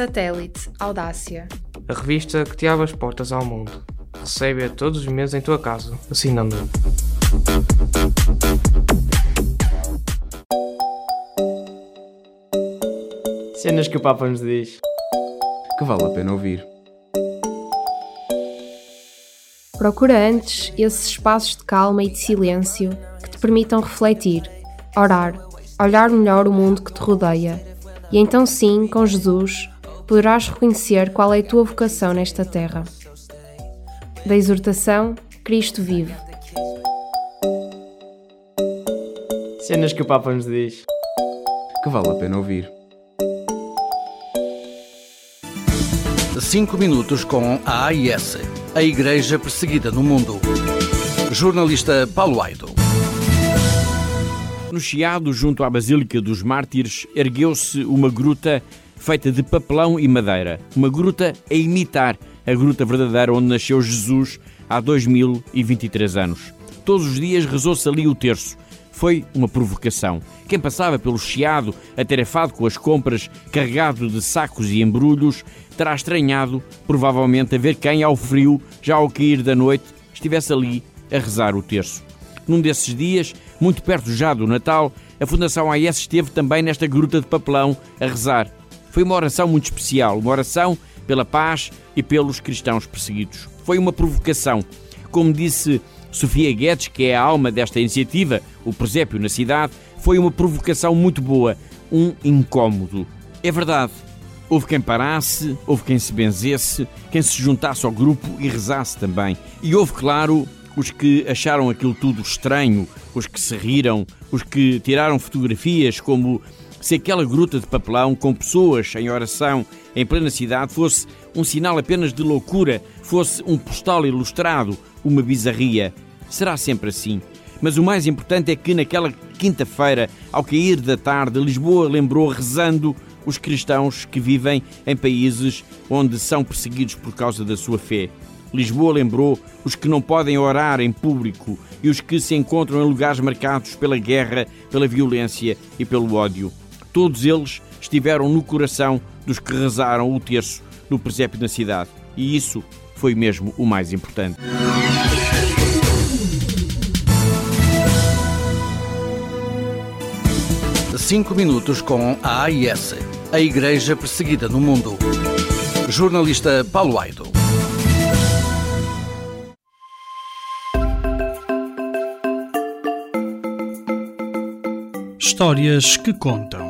Satélite Audácia. A revista que te abre as portas ao mundo. Recebe-a todos os meses em tua casa, assinando. Cenas que o Papa nos diz. Que vale a pena ouvir. Procura antes esses espaços de calma e de silêncio que te permitam refletir, orar, olhar melhor o mundo que te rodeia. E então, sim, com Jesus, poderás reconhecer qual é a tua vocação nesta terra. Da exortação, Cristo vive. Cenas que o Papa nos diz. Que vale a pena ouvir. 5 minutos com a AIS, a Igreja Perseguida no Mundo. Jornalista Paulo Aido. No Chiado, junto à Basílica dos Mártires, ergueu-se uma gruta feita de papelão e madeira. Uma gruta a imitar a gruta verdadeira onde nasceu Jesus há 2023 anos. Todos os dias rezou-se ali o terço. Foi uma provocação. Quem passava pelo Chiado, atarefado com as compras, carregado de sacos e embrulhos, terá estranhado, provavelmente, a ver quem, ao frio, já ao cair da noite, estivesse ali a rezar o terço. Num desses dias, muito perto já do Natal, a Fundação AES esteve também nesta gruta de papelão a rezar. Foi uma oração muito especial, uma oração pela paz e pelos cristãos perseguidos. Foi uma provocação. Como disse Sofia Guedes, que é a alma desta iniciativa, o presépio na cidade, foi uma provocação muito boa, um incômodo. É verdade, houve quem parasse, houve quem se benzesse, quem se juntasse ao grupo e rezasse também. E houve, claro, os que acharam aquilo tudo estranho, os que se riram, os que tiraram fotografias como se aquela gruta de papelão com pessoas em oração em plena cidade fosse um sinal apenas de loucura, fosse um postal ilustrado, uma bizarria. Será sempre assim. Mas o mais importante é que naquela quinta-feira, ao cair da tarde, Lisboa lembrou rezando os cristãos que vivem em países onde são perseguidos por causa da sua fé. Lisboa lembrou os que não podem orar em público e os que se encontram em lugares marcados pela guerra, pela violência e pelo ódio. Todos eles estiveram no coração dos que rezaram o terço no presépio da cidade. E isso foi mesmo o mais importante. Cinco minutos com a AIS, a Igreja Perseguida no Mundo. Jornalista Paulo Aido. Histórias que contam.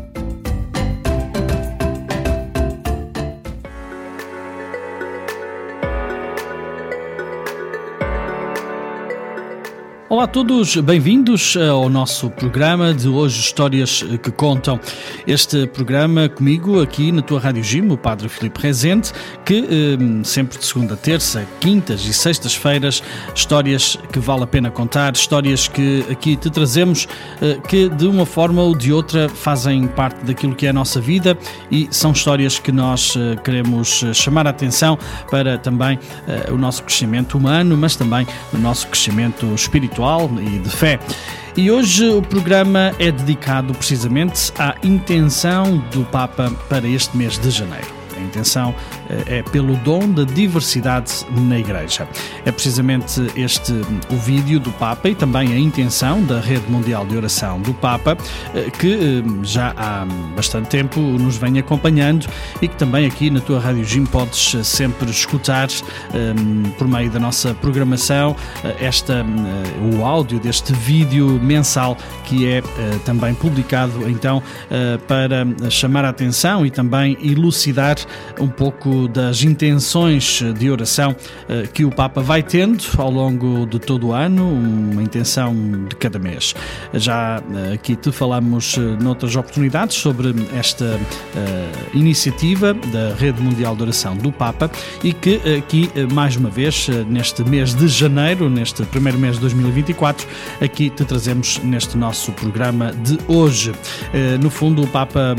Olá a todos, bem-vindos ao nosso programa de hoje Histórias que Contam. Este programa comigo aqui na tua Rádio Gym, o Padre Filipe Rezende, que eh, sempre de segunda, terça, quintas e sextas-feiras, histórias que vale a pena contar, histórias que aqui te trazemos, eh, que de uma forma ou de outra fazem parte daquilo que é a nossa vida e são histórias que nós eh, queremos chamar a atenção para também o nosso crescimento humano, mas também o nosso crescimento espiritual espiritual e de fé. E hoje o programa é dedicado precisamente à intenção do Papa para este mês de janeiro. A intenção eh, é pelo dom da diversidade na Igreja. É precisamente este o vídeo do Papa e também a intenção da Rede Mundial de Oração do Papa, eh, que eh, já há bastante tempo nos vem acompanhando e que também aqui na tua Rádio Jim podes sempre escutar por meio da nossa programação esta, o áudio deste vídeo mensal que é também publicado então para chamar a atenção e também elucidar um pouco das intenções de oração uh, que o Papa vai tendo ao longo de todo o ano, uma intenção de cada mês. Já uh, aqui te falamos noutras oportunidades sobre esta iniciativa da Rede Mundial de Oração do Papa e que aqui, mais uma vez, neste mês de janeiro, neste primeiro mês de 2024, aqui te trazemos neste nosso programa de hoje. No fundo, o Papa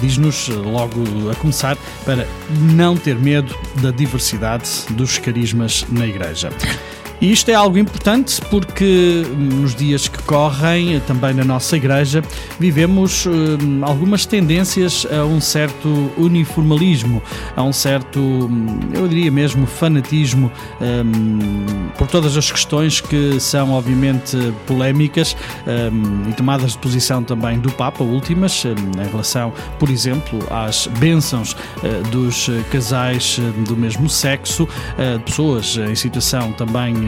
diz-nos logo a começar para não ter medo da diversidade dos carismas na Igreja. E isto é algo importante porque nos dias que correm, também na nossa igreja, vivemos uh, algumas tendências a um certo uniformalismo, a um certo, hum, eu diria mesmo, fanatismo um, por todas as questões que são, obviamente, polémicas e tomadas de posição também do Papa, últimas, hum, em relação, por exemplo, às bênçãos uh, dos casais do mesmo sexo, uh, pessoas em situação também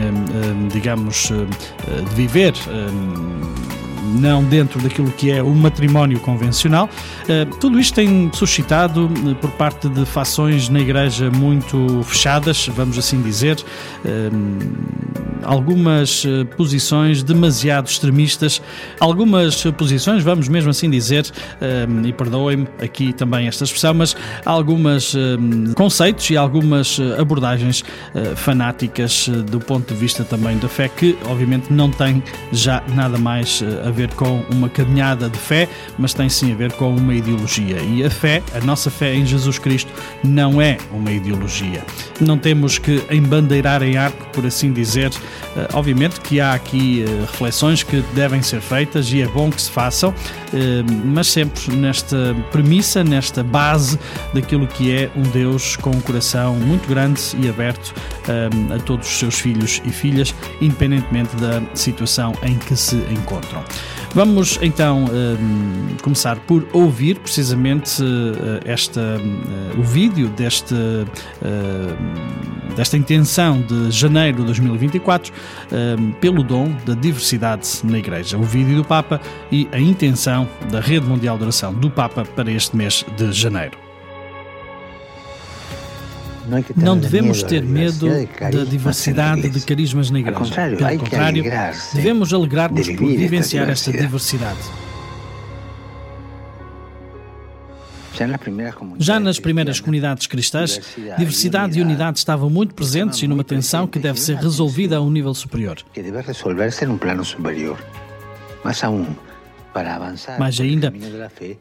eh, eh, digamos, eh, de viver não dentro daquilo que é o matrimónio convencional. Tudo isto tem suscitado, por parte de fações na Igreja muito fechadas, vamos assim dizer, algumas posições demasiado extremistas, algumas posições, vamos mesmo assim dizer, e perdoem-me aqui também esta expressão, mas algumas conceitos e algumas abordagens fanáticas do ponto de vista também da fé, que obviamente não tem já nada mais a ver com uma caminhada de fé, mas tem sim a ver com uma ideologia. E a fé, a nossa fé em Jesus Cristo, não é uma ideologia. Não temos que embandeirar em arco, por assim dizer. Eh, obviamente que há aqui eh, reflexões que devem ser feitas e é bom que se façam, eh, mas sempre nesta premissa, nesta base daquilo que é um Deus com um coração muito grande e aberto a todos os seus filhos e filhas, independentemente da situação em que se encontram. Vamos então um, começar por ouvir precisamente uh, esta, uh, o vídeo deste, uh, desta intenção de janeiro de 2024 hum, pelo dom da diversidade na Igreja. O vídeo do Papa e a intenção da Rede Mundial de Oração do Papa para este mês de janeiro. Não devemos ter medo da diversidade de carismas na Igreja. Pelo contrário, devemos alegrar-nos por vivenciar esta diversidade. Já nas primeiras comunidades cristãs, diversidade e unidade estavam muito presentes e numa tensão que deve ser resolvida a um nível superior. Mas mais ainda,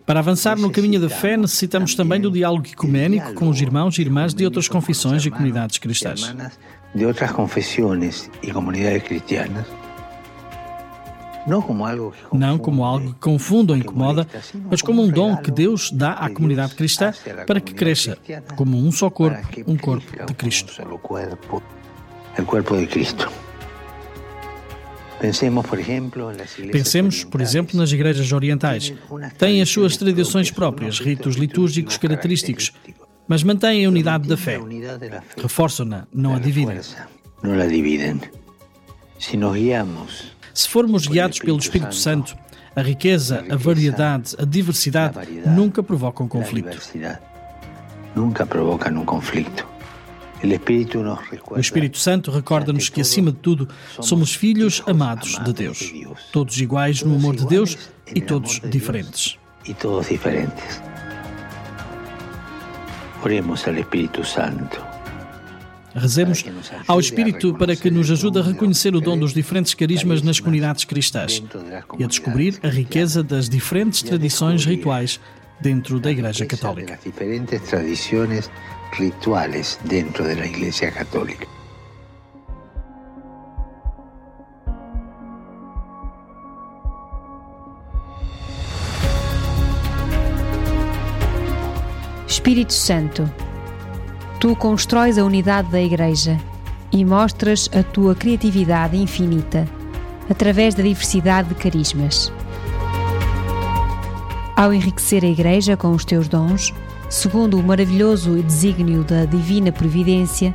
para avançar no caminho da fé, necessitamos também do diálogo ecuménico com os irmãos e irmãs de outras confissões e comunidades cristãs. De outras confissões e comunidades cristianas. Não como algo que confunde ou incomoda, mas como um dom que Deus dá à comunidade cristã para que cresça como um só corpo, um corpo de Cristo. O corpo de Cristo. Pensemos, por exemplo, nas igrejas orientais. Têm as suas tradições próprias, ritos litúrgicos característicos, mas mantêm a unidade da fé. Reforçam-na, não a dividem. Se formos guiados pelo Espírito Santo, a riqueza, a variedade, a diversidade nunca provocam conflito. Nunca provocam um conflito. O Espírito Santo recorda-nos que, acima de tudo, somos filhos amados de Deus, todos iguais no amor de Deus e todos diferentes. E todos diferentes. Oremos ao Espírito Santo. Rezemos ao Espírito para que nos ajude a reconhecer o dom dos diferentes carismas nas comunidades cristãs e a descobrir a riqueza das diferentes tradições rituais dentro da Igreja Católica rituales dentro de la Iglesia Católica. Espírito Santo, tu constróis a unidade da Igreja e mostras a tua criatividade infinita através da diversidade de carismas. Ao enriquecer a Igreja com os teus dons, segundo o maravilhoso desígnio da divina providência,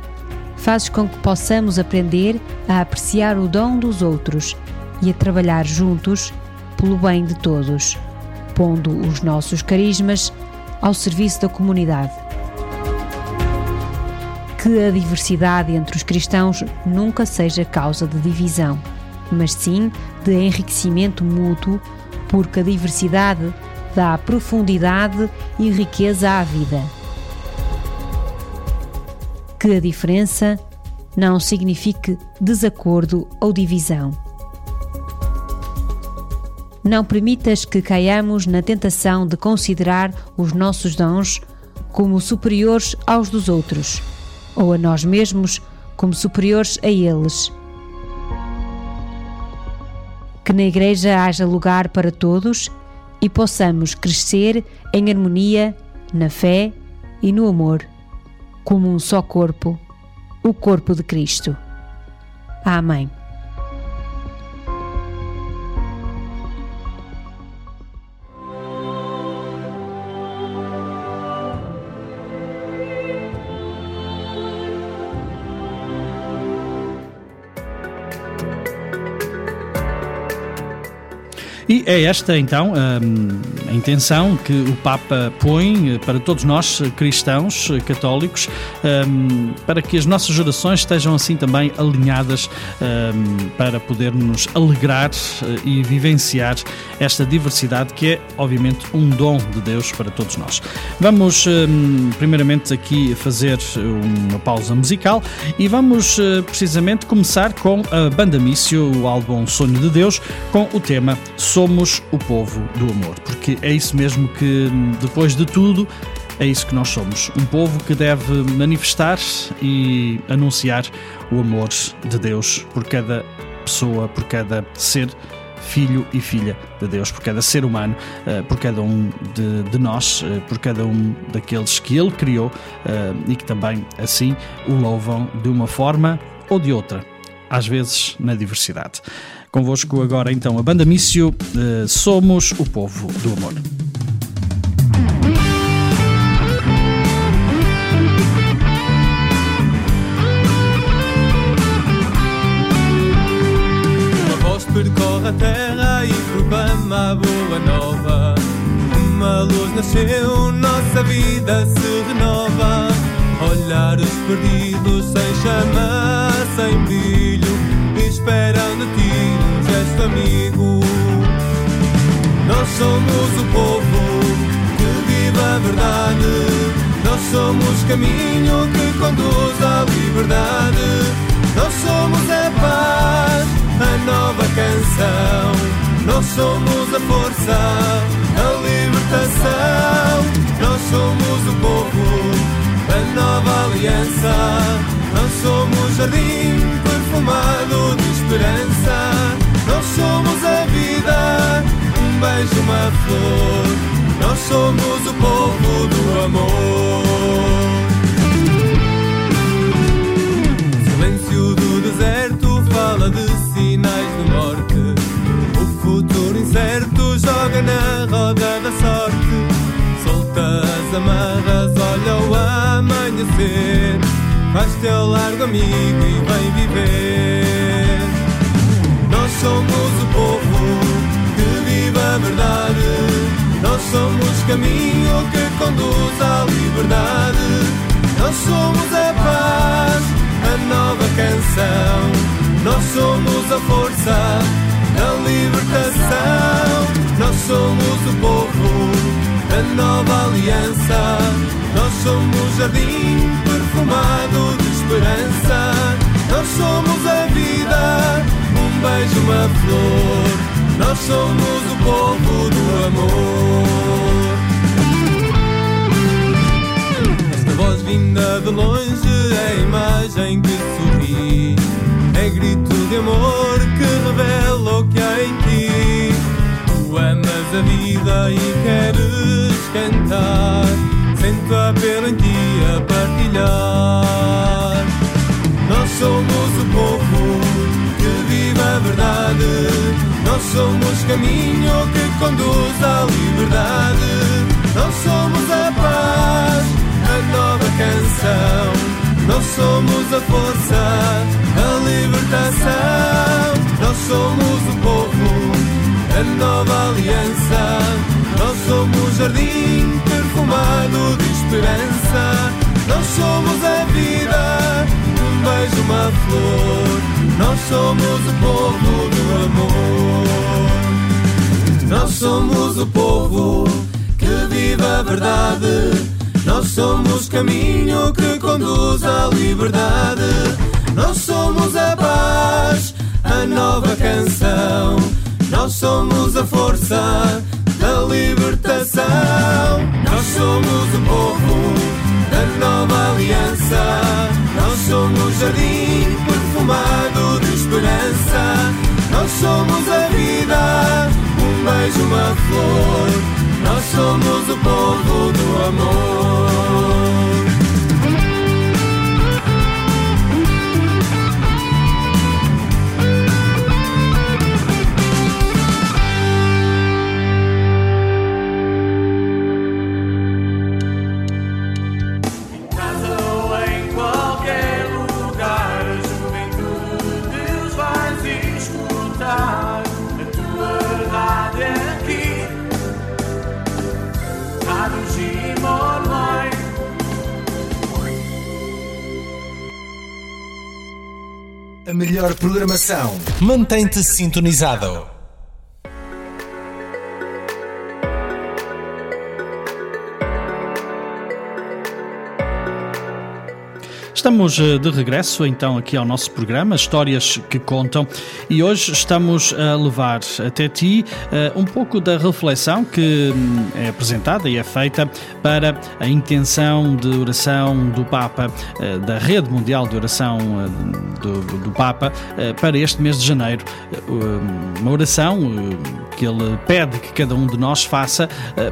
fazes com que possamos aprender a apreciar o dom dos outros e a trabalhar juntos pelo bem de todos, pondo os nossos carismas ao serviço da comunidade. que a diversidade entre os cristãos nunca seja causa de divisão, mas sim de enriquecimento mútuo, porque a diversidade dá profundidade e riqueza à vida. Que a diferença não signifique desacordo ou divisão. Não permitas que caiamos na tentação de considerar os nossos dons como superiores aos dos outros, ou a nós mesmos como superiores a eles. Que na Igreja haja lugar para todos e possamos crescer em harmonia na fé e no amor, como um só corpo, o corpo de Cristo. Amém. E é esta então hum, a intenção que o Papa põe eh, para todos nós eh, cristãos eh, católicos, hum, para que as nossas orações estejam assim também alinhadas hum, para podermos alegrar e vivenciar esta diversidade que é obviamente um dom de Deus para todos nós. Vamos primeiramente aqui fazer uma pausa musical e vamos precisamente começar com a Banda Mício, o álbum Sonho de Deus, com o tema somos o povo do amor, porque é isso mesmo que, depois de tudo, é isso que nós somos. Um povo que deve manifestar e anunciar o amor de Deus por cada pessoa, por cada ser filho e filha de Deus, por cada ser humano, eh, por cada um de, de nós, eh, por cada um daqueles que Ele criou eh, e que também assim o louvam de uma forma ou de outra, às vezes na diversidade. Convosco agora então a Banda Mício, uh, Somos o Povo do Amor. Uma voz percorre a terra e proclama a boa nova. Uma luz nasceu, nossa vida se renova. Olhar os perdidos sem chama, sem brilho, esperam de ti gesto amigo. Nós somos o povo que vive a verdade. Nós somos caminho que conduz à liberdade. Nós somos a paz, a nova canção. Nós somos a força, a libertação. Nós somos o povo da nova aliança. Nós somos jardim perfumado de esperança. Nós somos a vida, um beijo, uma flor. Nós somos o povo do amor. Silêncio do deserto fala de sinais de morte. O futuro incerto joga na roda da sorte. Solta as amarras, olha o amanhecer. Faz teu largo amigo e vem viver somos o povo que vive a verdade. Nós somos caminho que conduz à liberdade. Nós somos a paz, a nova canção. Nós somos a força, a libertação. Nós somos o povo, a nova aliança. Nós somos jardim perfumado de esperança. Nós somos a vida beijo, uma flor. Nós somos o povo do amor. Esta voz vinda de longe é a imagem que sorri. É grito de amor que revela o que há em ti. Tu amas a vida e queres cantar. Sento a pela em ti a partilhar. Nós somos o povo verdade. Nós somos caminho que conduz à liberdade. Nós somos a paz, a nova canção. Nós somos a força, a libertação. Nós somos o povo, a nova aliança. Nós somos jardim perfumado de esperança. Nós somos a vida nós somos o povo do amor. Nós somos o povo que vive a verdade. Nós somos caminho que conduz à liberdade. Nós somos a paz, a nova canção. Nós somos a força da libertação. Nós somos o povo da nova aliança. Nós somos jardim perfumado de esperança. Nós somos a vida, um beijo, uma flor. Nós somos o povo do amor. Melhor programação. Mantém-te sintonizado. Estamos eh, de regresso então aqui ao nosso programa Histórias que Contam e hoje estamos a levar até ti uh, um pouco da reflexão que um, é apresentada e é feita para a intenção de oração do Papa, uh, da Rede Mundial de Oração do, do, Papa, para este mês de janeiro. uma oração que ele pede que cada um de nós faça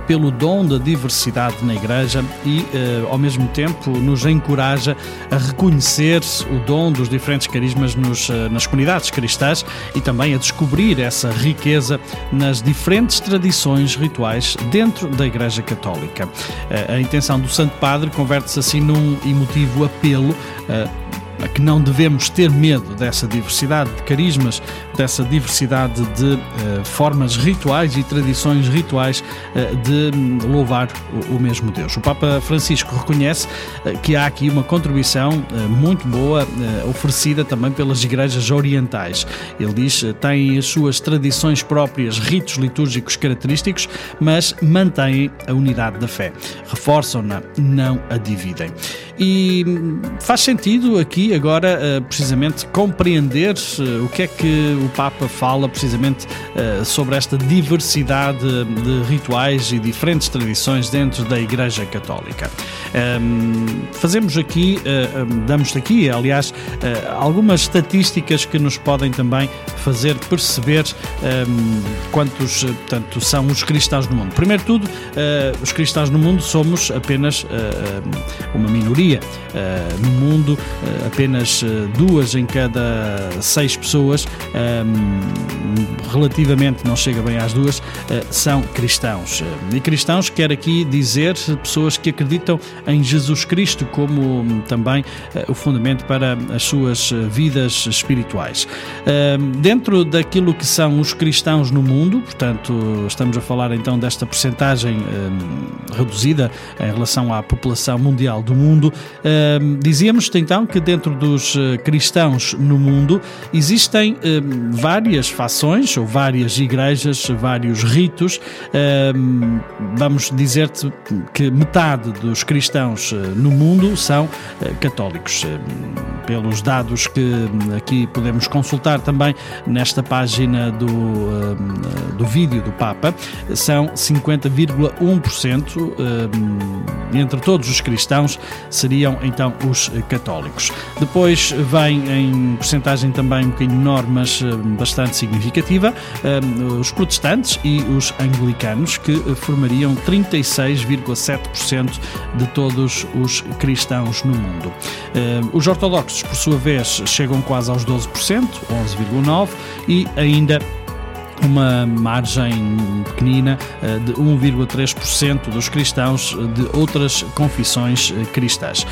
pelo dom da diversidade na Igreja e, ao mesmo tempo, nos encoraja a reconhecer o dom dos diferentes carismas nos, eh, nas comunidades cristãs e também a descobrir essa riqueza nas diferentes tradições rituais dentro da Igreja Católica. Eh, a intenção do Santo Padre converte-se assim num emotivo apelo eh, a que não devemos ter medo dessa diversidade de carismas, dessa diversidade de uh, formas rituais e tradições rituais uh, de louvar o, o, mesmo Deus. O Papa Francisco reconhece uh, que há aqui uma contribuição muito boa oferecida também pelas igrejas orientais. Ele diz têm as suas tradições próprias, ritos litúrgicos característicos, mas mantêm a unidade da fé. Reforçam-na, não a dividem. E hum, faz sentido aqui agora precisamente compreender o que é que o Papa fala precisamente eh, sobre esta diversidade de rituais e diferentes tradições dentro da Igreja Católica. Hum, fazemos aqui, hum, damos aqui, aliás, algumas estatísticas que nos podem também fazer perceber quantos portanto, são os cristãos no mundo. Primeiro de tudo, os cristãos no mundo somos apenas uma minoria. No mundo, apenas eh, duas em cada seis pessoas, relativamente não chega bem às duas, eh, são cristãos. E cristãos quer aqui dizer pessoas que acreditam em Jesus Cristo como hum, também eh, o fundamento para as suas vidas espirituais. Dentro daquilo que são os cristãos no mundo, portanto, estamos a falar então desta percentagem ehm, reduzida em relação à população mundial do mundo, dizíamos então que dentro dos eh, cristãos no mundo, existem eh, várias fações ou várias igrejas, vários ritos. Eh, vamos dizer-te que metade dos cristãos no mundo são católicos. Pelos dados que aqui podemos consultar também nesta página do, do vídeo do Papa, são 50,1% entre todos os cristãos seriam então os católicos. Depois vem em porcentagem também um bocadinho menor, mas eh, bastante significativa, eh, os protestantes e os anglicanos, que formariam 36,7% de todos os cristãos no mundo. Eh, os ortodoxos, por sua vez, chegam quase aos 12%, 11,9%, e ainda uma margem pequenina eh, de 1,3% dos cristãos de outras confissões eh, cristãs.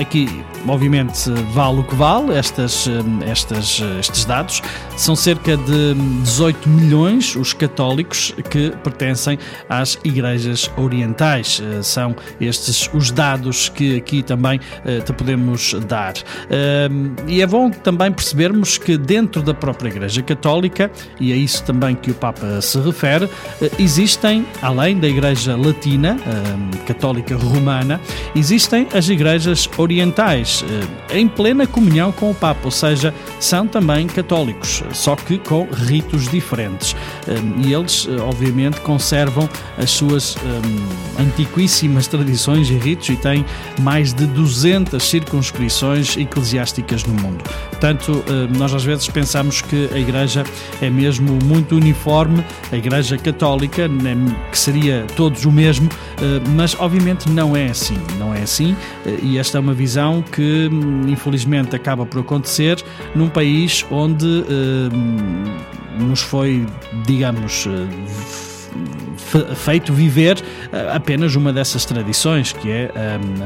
Aqui, obviamente, vale o que vale estas, estas, estes dados. São cerca de 18 milhões os católicos que pertencem às igrejas orientais. Eh, são estes os dados que aqui também te podemos dar. E é bom também percebermos que dentro da própria Igreja Católica, e é isso também que o Papa se refere, existem, além da Igreja Latina, católica romana, existem as igrejas orientais, em plena comunhão com o Papa, ou seja, são também católicos, só que com ritos diferentes. E eles, obviamente, conservam as suas antiquíssimas tradições e ritos e têm mais de 200 circunscrições eclesiásticas no mundo. Portanto, nós às vezes pensamos que a Igreja é mesmo muito uniforme, a Igreja Católica, que seria todos o mesmo, eh, mas obviamente não é assim. Não é assim eh, e esta é uma visão que hum, infelizmente acaba por acontecer num país onde eh, nos foi, digamos, feito viver apenas uma dessas tradições, que é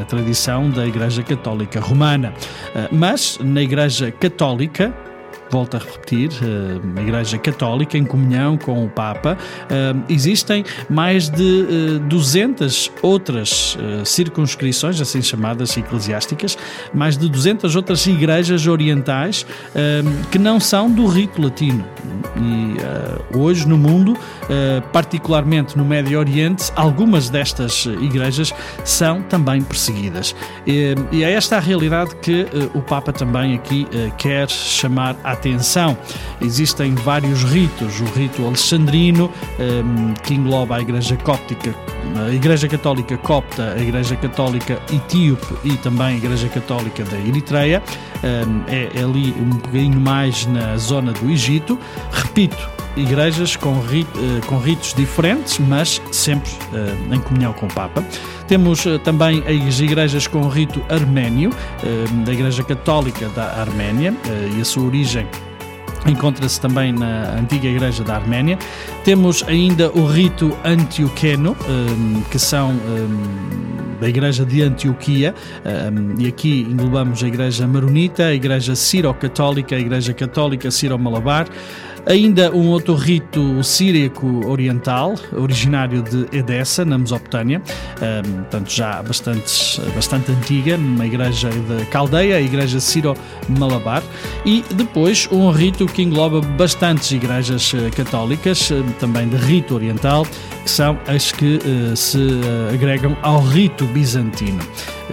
a tradição da Igreja Católica Romana. Mas na Igreja Católica, volto a repetir, a eh, Igreja Católica em comunhão com o Papa. Eh, existem mais de 200 eh, outras circunscrições, assim chamadas eclesiásticas, mais de 200 outras igrejas orientais que não são do rito latino. E hoje no mundo, particularmente no Médio Oriente, algumas destas igrejas são também perseguidas. E é esta a realidade que o Papa também aqui quer chamar a atenção. Existem vários ritos, o rito alexandrino, ehm, que engloba a Igreja Cóptica, a Igreja Católica Copta, a Igreja Católica Etíope e também a Igreja Católica da Eritreia, ehm, é, é ali um bocadinho mais na zona do Egito. Repito, igrejas com, eh, com ritos diferentes, mas sempre uh, em comunhão com o Papa. Temos uh, também as igrejas com rito arménio, da Igreja Católica da Arménia, e a sua origem encontra-se também na antiga igreja da Arménia. Temos ainda o rito antioqueno, que são da igreja de Antioquia, e aqui englobamos a igreja maronita, a igreja siro-católica, a igreja católica siro-malabar, Ainda um outro rito síriaco oriental, originário de Edessa, na Mesopotâmia, portanto já bastante, bastante antiga, numa igreja de Caldeia, a igreja Siro-Malabar, e depois um rito que engloba bastantes igrejas eh, católicas, eh, também de rito oriental, que são as que uh, se agregam ao rito bizantino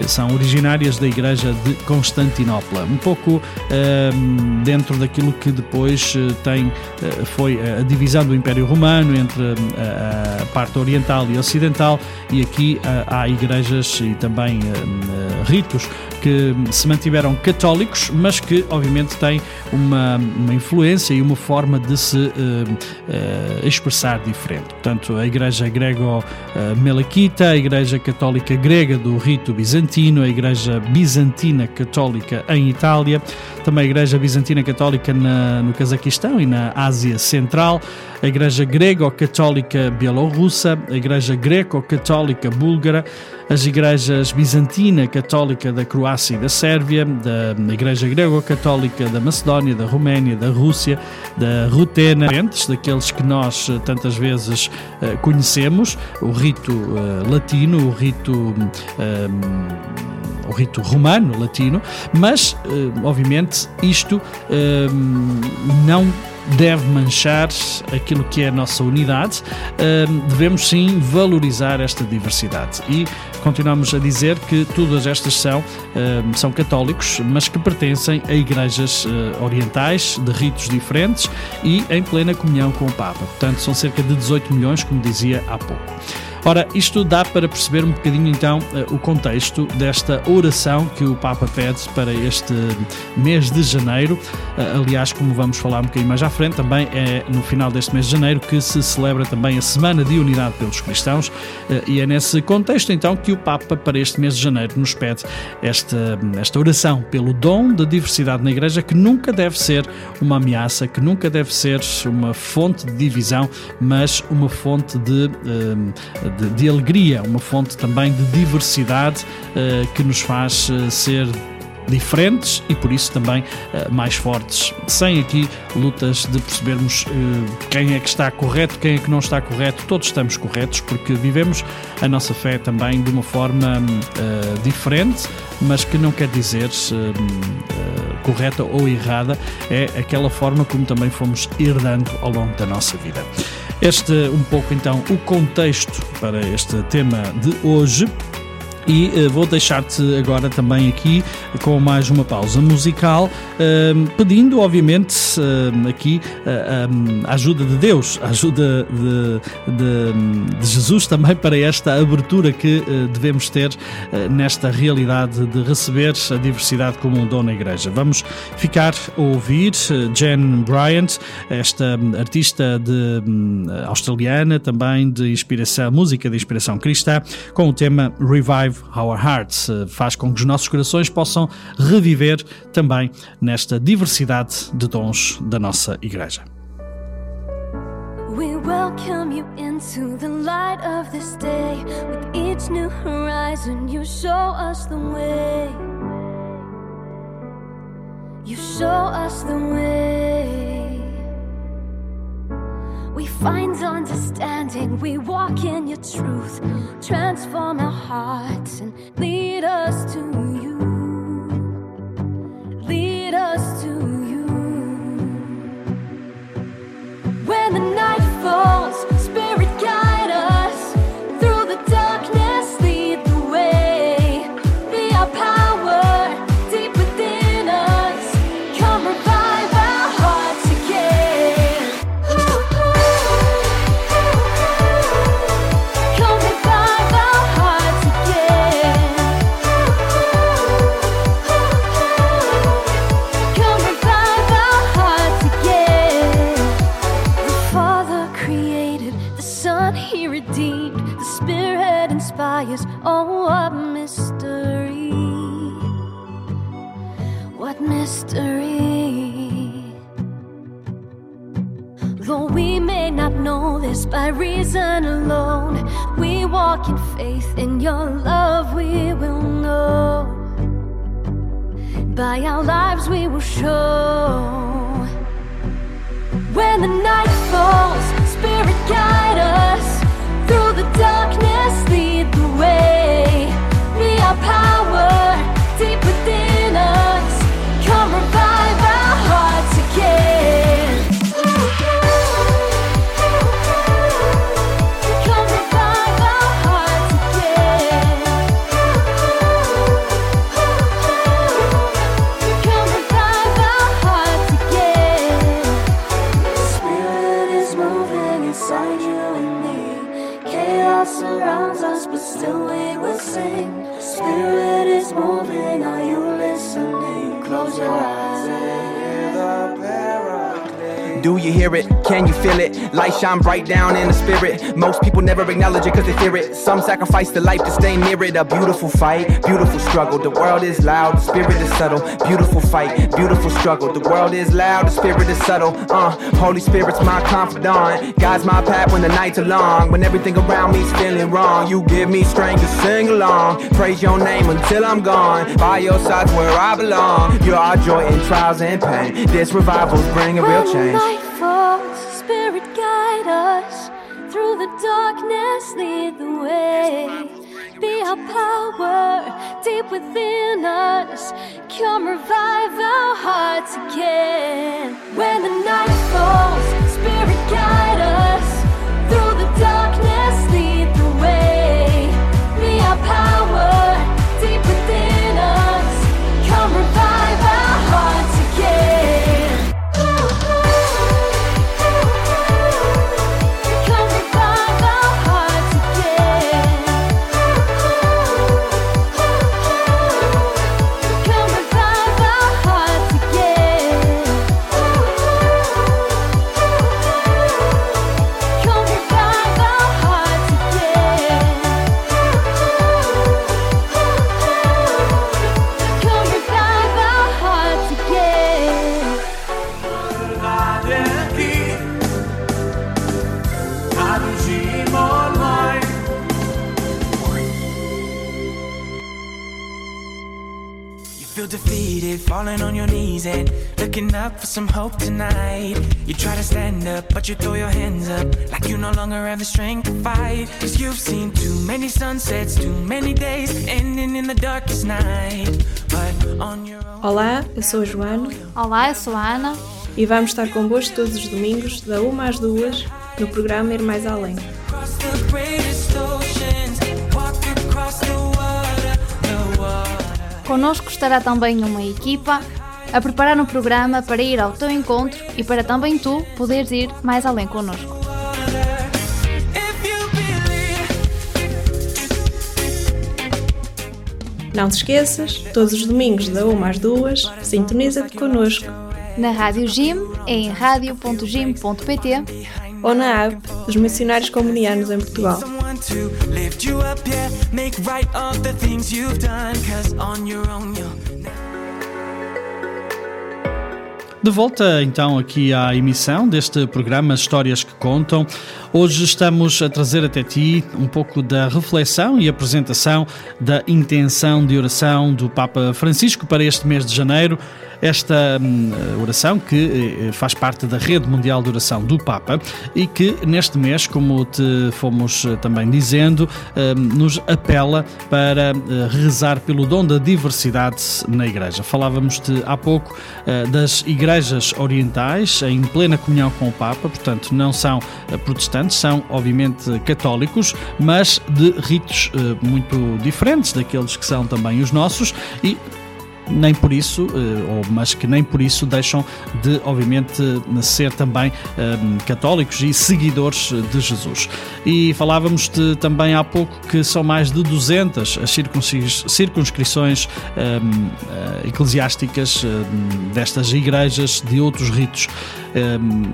são originárias da Igreja de Constantinopla, um pouco uh, dentro daquilo que depois uh, tem, uh, foi a divisão do Império Romano entre a parte oriental e ocidental, e aqui há igrejas e também ritos que se mantiveram católicos, mas que obviamente têm uma, uma influência e uma forma de se uh, uh, expressar diferente. Portanto, a Igreja Grego-Melaquita, a Igreja Católica Grega do Rito Bizantino, a Igreja Bizantina Católica em Itália, também a Igreja Bizantina Católica na, no Cazaquistão e na Ásia Central, a Igreja Grego-Católica Bielorrussa, a Igreja Greco-Católica Búlgara, as igrejas Bizantina Católica da Croácia e da Sérvia, da Igreja Grego-Católica da Macedónia, da Roménia, da Rússia, da Rutena, daqueles que nós eh, tantas vezes uh, conhecemos, o rito uh, latino, o rito. Uh, o rito romano, latino, mas, obviamente, isto não deve manchar aquilo que é a nossa unidade, devemos sim valorizar esta diversidade. E continuamos a dizer que todas estas são, são católicos, mas que pertencem a igrejas eh, orientais, de ritos diferentes e em plena comunhão com o Papa. Portanto, são cerca de 18 milhões, como dizia há pouco. Ora, isto dá para perceber um bocadinho então eh, o contexto desta oração que o Papa pede para este mês de janeiro. Eh, aliás, como vamos falar um bocadinho mais à frente, também é no final deste mês de janeiro que se celebra também a Semana de Unidade pelos Cristãos eh, e é nesse contexto então que o Papa para este mês de janeiro nos pede esta, esta oração pelo dom da diversidade na Igreja que nunca deve ser uma ameaça, que nunca deve ser uma fonte de divisão, mas uma fonte de, de, de alegria, uma fonte também de diversidade uh, que nos faz uh, ser diferentes e por isso também uh, mais fortes, sem aqui lutas de percebermos uh, quem é que está correto, quem é que não está correto, todos estamos corretos porque vivemos a nossa fé também de uma forma uh, diferente, mas que não quer dizer correta ou errada, é aquela forma como também fomos herdando ao longo da nossa vida. Este um pouco então o contexto para este tema de hoje. E uh, vou deixar-te agora também aqui com mais uma pausa musical, uh, pedindo, obviamente, uh, aqui a ajuda de Deus, a ajuda de, de, de, Jesus também para esta abertura que devemos ter nesta realidade de receber a diversidade como um dom na Igreja. Vamos ficar a ouvir Jen Bryant, esta artista de, um, australiana, também de inspiração, música de inspiração cristã, com o tema Revive Our Hearts. Eh, faz com que os nossos corações possam reviver também nesta diversidade de dons da nossa Igreja. We welcome you into the light of this day. With each new horizon, you show us the way. You show us the way. We find understanding, we walk in your truth. Transform our hearts and lead us to you. Lead us to faith in your love, Can you feel it? Light shine bright down in the spirit. Most people never acknowledge it cause they fear it. Some sacrifice their life to stay near it. A beautiful fight, beautiful struggle. The world is loud, the spirit is subtle. Beautiful fight, beautiful struggle. The world is loud, the spirit is subtle. Uh, Holy Spirit's my confidant. Guides my path when the nights are long. When everything around me's feeling wrong. You give me strength to sing along. Praise your name until I'm gone. By your side's where I belong. You're our joy in trials and pain. This revival's bringing real change. Lead the way. Be our power deep within us. Come revive our hearts again. When the night falls, Spirit guide Olá, eu sou a Joana. Olá, eu sou a Ana. E vamos estar convosco todos os domingos, da 1 às 2, no programa Ir Mais Além. Conosco estará também uma equipa a preparar um programa para ir ao teu encontro e para também tu poderes ir mais além conosco. Não te esqueças, todos os domingos da 1 às 2, sintoniza-te connosco. Na Rádio Jim, em radio.jim.pt ou na app dos missionários comunianos em Portugal. De volta então aqui à emissão deste programa Histórias que Contam. Hoje estamos a trazer até ti um pouco da reflexão e apresentação da intenção de oração do Papa Francisco para este mês de janeiro esta hum, oração que eh, faz parte da rede mundial de oração do Papa e que neste mês, como te fomos eh, também dizendo, hum, nos apela para eh, rezar pelo dom da diversidade na Igreja. Falávamos-te há pouco das igrejas orientais em plena comunhão com o Papa, portanto não são protestantes, são obviamente católicos, mas de ritos muito diferentes daqueles que são também os nossos e nem por isso, eh, ou, mas que nem por isso deixam de, obviamente, ser também um, eh, católicos e seguidores de Jesus. E falávamos de, também há pouco que são mais de 200 as circunscrições um, eh, eclesiásticas um, destas igrejas de outros ritos.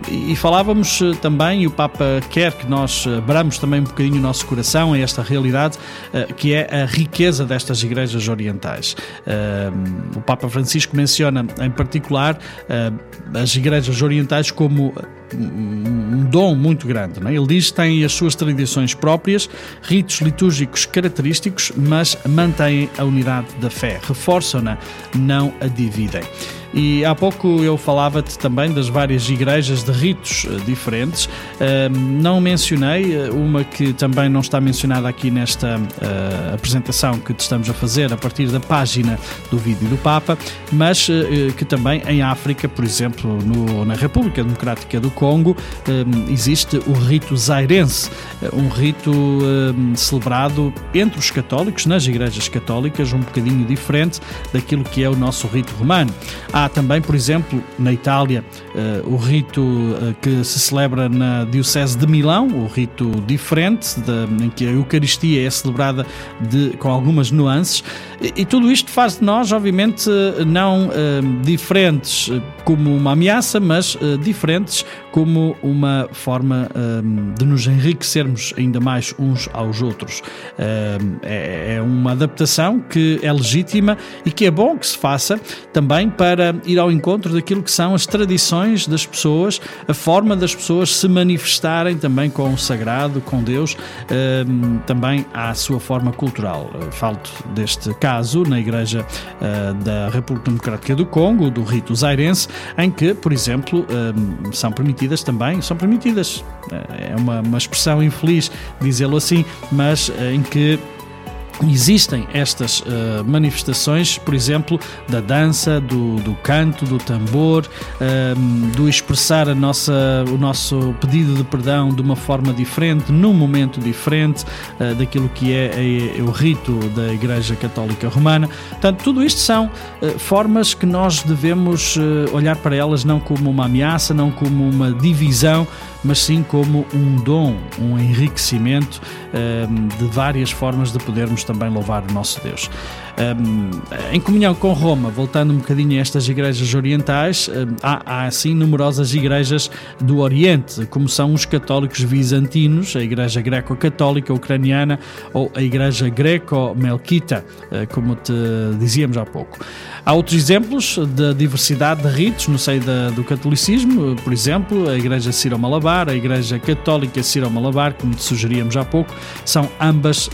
E falávamos também, e o Papa quer que nós abramos também um bocadinho o nosso coração a esta realidade, que é a riqueza destas igrejas orientais. O Papa Francisco menciona em particular eh, as igrejas orientais como um dom muito grande. Não é? Ele diz que têm as suas tradições próprias, ritos litúrgicos característicos, mas mantêm a unidade da fé, reforçam-na, não a dividem. E há pouco eu falava-te também das várias igrejas de ritos eh, diferentes. não mencionei eh, uma que também não está mencionada aqui nesta apresentação que estamos a fazer a partir da página do vídeo do Papa, mas que também em África, por exemplo, no, na República Democrática do Congo, existe o rito zairense, um rito celebrado entre os católicos, nas igrejas católicas, um bocadinho diferente daquilo que é o nosso rito romano. Há também, por exemplo, na Itália, uh, o rito uh, que se celebra na Diocese de Milão, o rito diferente, em que a Eucaristia é celebrada de, com algumas nuances, e, tudo isto faz de nós, obviamente, não diferentes como uma ameaça, mas diferentes como uma forma de nos enriquecermos ainda mais uns aos outros. É, é uma adaptação que é legítima e que é bom que se faça também para ir ao encontro daquilo que são as tradições das pessoas, a forma das pessoas se manifestarem também com o sagrado, com Deus, ehm, também à sua forma cultural. Falo deste caso na Igreja eh, da República Democrática do Congo, do rito zairense, em que, por exemplo, ehm, são permitidas também, são permitidas, é uma, uma expressão infeliz dizê-lo assim, mas eh, em que Existem estas uh, manifestações, por exemplo, da dança, do, do canto, do tambor, uh, do expressar a nossa, o nosso pedido de perdão de uma forma diferente, num momento diferente uh, daquilo que é, é, é, o rito da Igreja Católica Romana. Portanto, tudo isto são formas que nós devemos olhar para elas não como uma ameaça, não como uma divisão, mas sim como um dom, um enriquecimento um, de várias formas de podermos também louvar o nosso Deus. Um, em comunhão com Roma, voltando um bocadinho a estas igrejas orientais, um, há, há assim numerosas igrejas do Oriente, como são os católicos bizantinos, a igreja greco-católica ucraniana ou a igreja greco-melquita, uh, como te dizíamos há pouco. Há outros exemplos da diversidade de ritos no seio da, do catolicismo, por exemplo, a Igreja Ciro-Malabar, a Igreja Católica Ciro-Malabar, como te sugeríamos há pouco, são ambas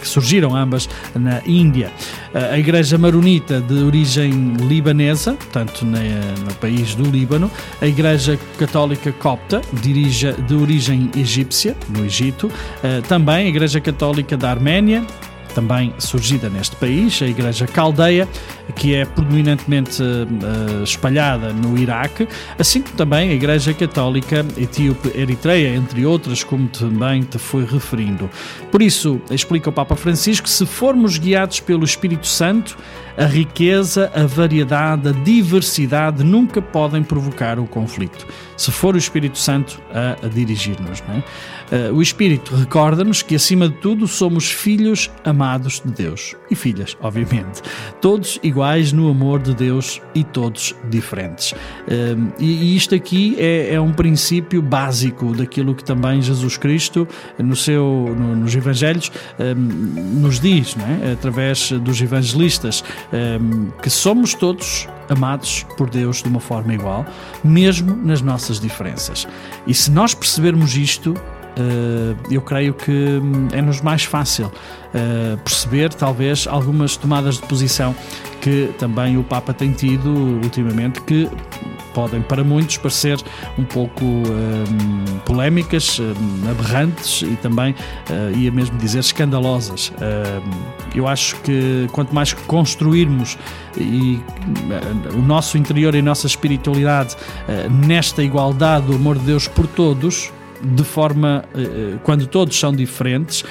que surgiram ambas na Índia. A Igreja Maronita de origem libanesa, portanto no país do Líbano, a Igreja Católica Copta, de origem egípcia, no Egito, também a Igreja Católica da Arménia, também surgida neste país, a Igreja Caldeia, que é predominantemente uh, espalhada no Iraque, assim como também a Igreja Católica Etíope-Eritreia, entre outras, como também te foi referindo. Por isso, explica o Papa Francisco, se formos guiados pelo Espírito Santo, a riqueza, a variedade, a diversidade nunca podem provocar o conflito. Se for o Espírito Santo a, a dirigir-nos. É? Uh, o Espírito recorda-nos que, acima de tudo, somos filhos amados de Deus. E filhas, obviamente. Todos iguais no amor de Deus e todos diferentes. Uh, e, isto aqui é, é, um princípio básico daquilo que também Jesus Cristo, no seu, no, nos Evangelhos, uh, nos diz, é? através dos evangelistas um, que somos todos amados por Deus de uma forma igual, mesmo nas nossas diferenças. E se nós percebermos isto, eu creio que hum, é-nos mais fácil uh, perceber, talvez, algumas tomadas de posição que também o Papa tem tido ultimamente, que podem para muitos parecer um pouco um, polémicas, um, aberrantes e também, uh, ia mesmo dizer, escandalosas. Eu acho que quanto mais construirmos e, o nosso interior e a nossa espiritualidade nesta igualdade do amor de Deus por todos, de forma, quando todos são diferentes,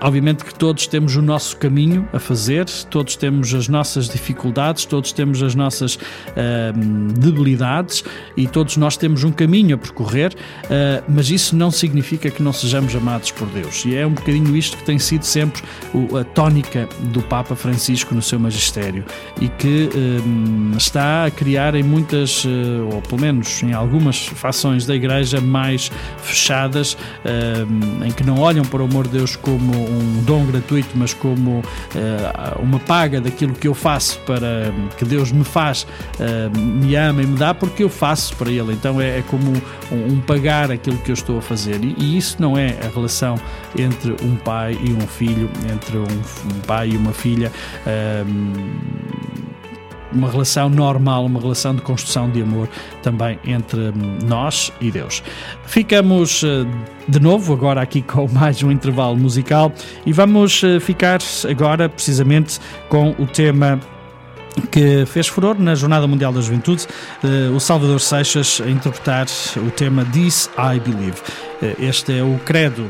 obviamente que todos temos o nosso caminho a fazer, todos temos as nossas dificuldades, todos temos as nossas uh, debilidades e todos nós temos um caminho a percorrer, uh, mas isso não significa que não sejamos amados por Deus. E é um bocadinho isto que tem sido sempre o, a tónica do Papa Francisco no seu magistério e que uh, está a criar em muitas, ou pelo menos em algumas fações da Igreja mais fechadas, em que não olham para o amor de Deus como um dom gratuito, mas como uh, uma paga daquilo que eu faço para que Deus me faz, uh, me ama e me dá, porque eu faço para Ele. Então é, é como um, um, pagar aquilo que eu estou a fazer. E, e, isso não é a relação entre um pai e um filho, entre um, um pai e uma filha. Uh, uma relação normal, uma relação de construção de amor também entre hum, nós e Deus. Ficamos eh, de novo agora aqui com mais um intervalo musical e vamos eh, ficar agora precisamente com o tema que fez furor na Jornada Mundial da Juventude, eh, o Salvador Seixas a interpretar o tema This I Believe. Este é o credo,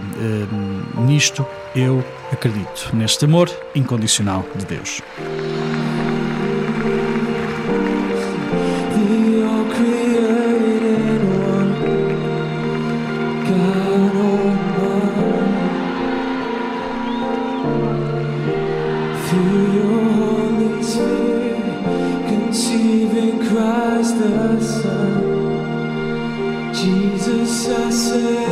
nisto eu acredito, neste amor incondicional de Deus. Jesus.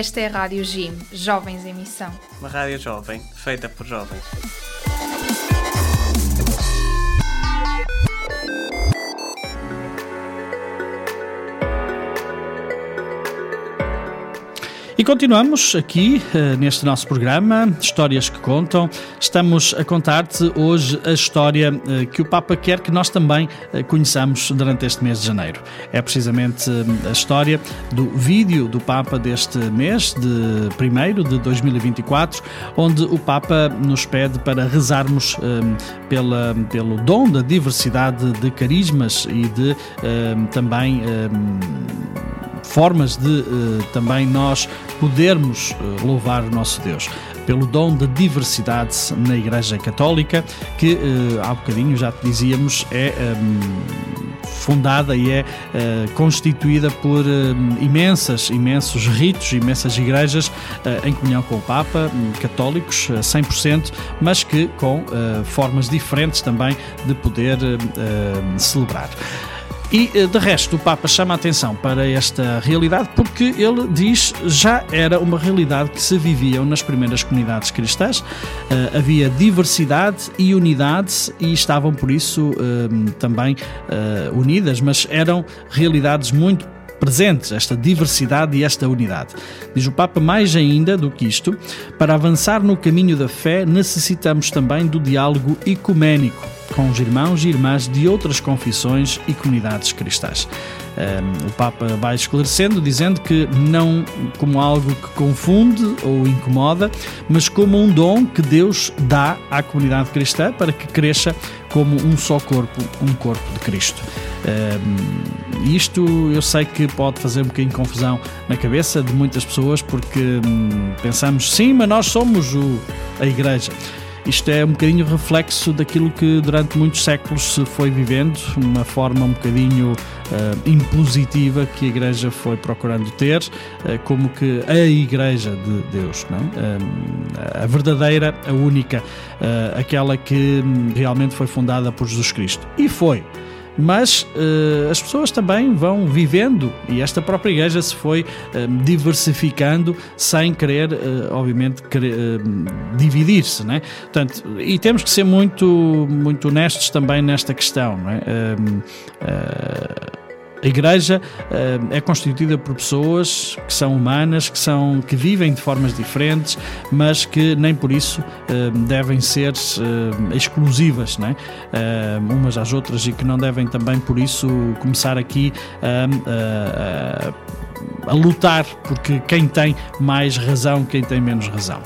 Esta é a Rádio Jim, Jovens em Missão. Uma rádio jovem, feita por jovens. Continuamos aqui eh, neste nosso programa, Histórias que Contam. Estamos a contar-te hoje a história eh, que o Papa quer que nós também eh, conheçamos durante este mês de janeiro. É precisamente eh, a história do vídeo do Papa deste mês, de primeiro de 2024, onde o Papa nos pede para rezarmos eh, pela, pelo dom da diversidade de carismas e de eh, também formas de eh, também nós podermos eh, louvar o nosso Deus. Pelo dom da diversidade na Igreja Católica, que eh, há bocadinho já te dizíamos, é ehm, fundada e é eh, constituída por eh, imensas, imensos ritos, imensas igrejas eh, em comunhão com o Papa, hum, católicos, eh, 100%, mas que com formas diferentes também de poder eh, eh, celebrar. E, eh, de resto, o Papa chama a atenção para esta realidade porque ele diz já era uma realidade que se viviam nas primeiras comunidades cristãs. Eh, havia diversidade e unidade e estavam, por isso, eh, também unidas, mas eram realidades muito presentes, esta diversidade e esta unidade. Diz o Papa, mais ainda do que isto, para avançar no caminho da fé, necessitamos também do diálogo ecuménico com os irmãos e irmãs de outras confissões e comunidades cristãs. Um, o Papa vai esclarecendo, dizendo que não como algo que confunde ou incomoda, mas como um dom que Deus dá à comunidade cristã para que cresça como um só corpo, um corpo de Cristo. Um, isto eu sei que pode fazer um bocadinho de confusão na cabeça de muitas pessoas porque hum, pensamos, sim, mas nós somos o, a Igreja. Isto é um bocadinho reflexo daquilo que durante muitos séculos se foi vivendo, uma forma um bocadinho uh, impositiva que a Igreja foi procurando ter, uh, como que a Igreja de Deus, não? Uh, a verdadeira, a única, aquela que realmente foi fundada por Jesus Cristo. E foi mas uh, as pessoas também vão vivendo e esta própria igreja se foi uh, diversificando sem querer, uh, obviamente, dividir-se, né? E temos que ser muito, muito honestos também nesta questão, não é? A Igreja uh, é constituída por pessoas que são humanas, que, são, que vivem de formas diferentes, mas que nem por isso uh, devem ser uh, exclusivas né? umas às outras e que não devem também por isso começar aqui a, a lutar porque quem tem mais razão, quem tem menos razão.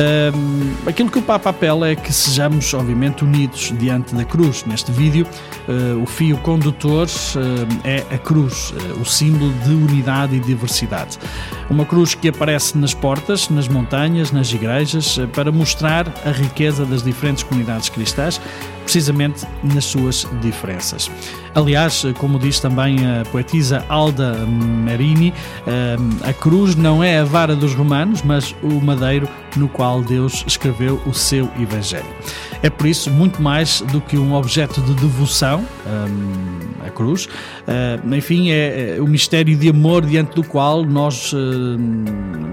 Um, aquilo que o Papa apela é que sejamos, obviamente, unidos diante da cruz. Neste vídeo, uh, o fio condutor uh, é a cruz, uh, o símbolo de unidade e diversidade. Uma cruz que aparece nas portas, nas montanhas, nas igrejas, para mostrar a riqueza das diferentes comunidades cristãs, precisamente nas suas diferenças. Aliás, como diz também a poetisa Alda Marini, a cruz não é a vara dos romanos, mas o madeiro no qual Deus escreveu o seu Evangelho. É por isso muito mais do que um objeto de devoção, a cruz, enfim, é, é o mistério de amor diante do qual nós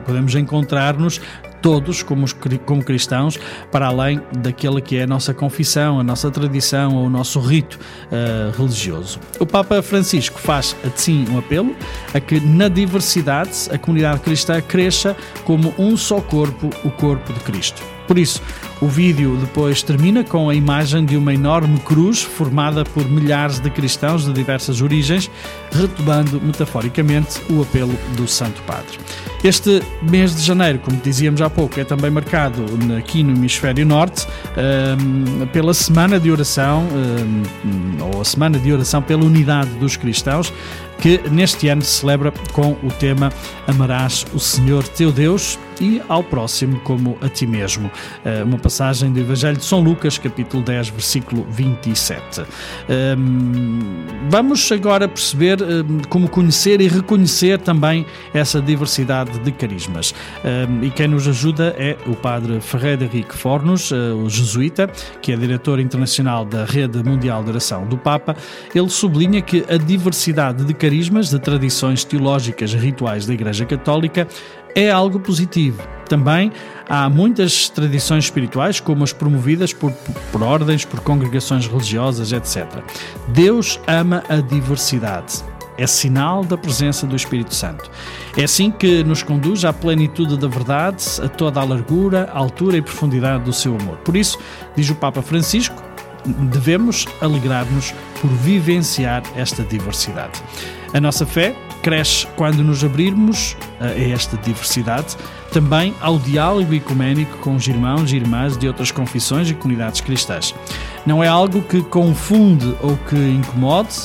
podemos encontrar-nos todos, como, como cristãos, para além daquela que é a nossa confissão, a nossa tradição ou o nosso rito uh, religioso. O Papa Francisco faz, assim, um apelo a que na diversidade a comunidade cristã cresça como um só corpo, o corpo de Cristo. Por isso, o vídeo depois termina com a imagem de uma enorme cruz formada por milhares de cristãos de diversas origens, retomando metaforicamente o apelo do Santo Padre. Este mês de janeiro, como dizíamos há pouco, é também marcado aqui no Hemisfério Norte ehm, pela Semana de Oração, ehm, ou a Semana de Oração pela Unidade dos Cristãos, que neste ano se celebra com o tema Amarás o Senhor teu Deus e ao próximo como a ti mesmo. Eh, uma passagem do Evangelho de São Lucas, capítulo 10, versículo 27. Ehm, vamos agora perceber como conhecer e reconhecer também essa diversidade de carismas. E quem nos ajuda é o padre Frederic Fornos, eh, o jesuíta, que é diretor internacional da Rede Mundial de Oração do Papa. Ele sublinha que a diversidade de carismas, de tradições teológicas e rituais da Igreja Católica é algo positivo. Também há muitas tradições espirituais, como as promovidas por, por ordens, por congregações religiosas, etc. Deus ama a diversidade é sinal da presença do Espírito Santo. É assim que nos conduz à plenitude da verdade, a toda a largura, altura e profundidade do seu amor. Por isso, diz o Papa Francisco, devemos alegrar-nos por vivenciar esta diversidade. A nossa fé cresce quando nos abrirmos a esta diversidade, também ao diálogo ecuménico com os irmãos e irmãs de outras confissões e comunidades cristãs. Não é algo que confunde ou que incomode,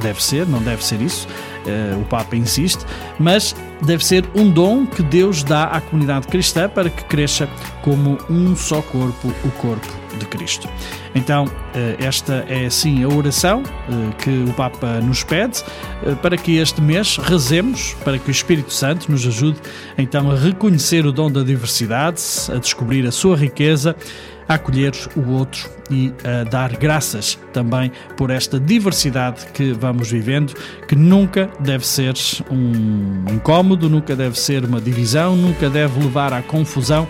deve ser, não deve ser isso, uh, o Papa insiste, mas deve ser um dom que Deus dá à comunidade cristã para que cresça como um só corpo, o corpo de Cristo. Então, eh, esta é sim a oração eh, que o Papa nos pede para que este mês rezemos, para que o Espírito Santo nos ajude então a reconhecer o dom da diversidade, a descobrir a sua riqueza a acolher o outro e a dar graças também por esta diversidade que vamos vivendo, que nunca deve ser um incómodo, nunca deve ser uma divisão, nunca deve levar à confusão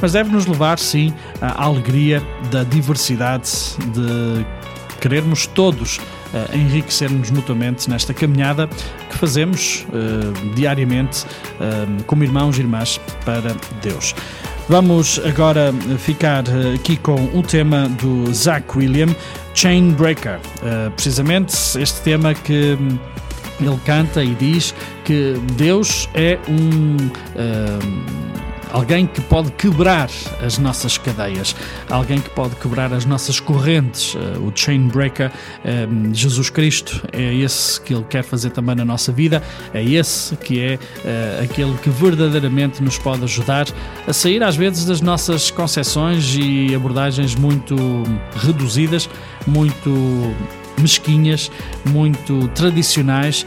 mas deve nos levar sim à alegria da diversidade, de querermos todos uh, enriquecermos mutuamente nesta caminhada que fazemos uh, diariamente uh, como irmãos e irmãs para Deus. Vamos agora ficar eh, aqui com o tema do Zach William, Chain Breaker. Uh, precisamente este tema que hum, ele canta e diz que Deus é um. Alguém que pode quebrar as nossas cadeias, alguém que pode quebrar as nossas correntes, eh, o chain breaker, eh, Jesus Cristo é esse que ele quer fazer também na nossa vida, é esse que é eh, aquele que verdadeiramente nos pode ajudar a sair às vezes das nossas concepções e abordagens muito reduzidas, muito mesquinhas, muito tradicionais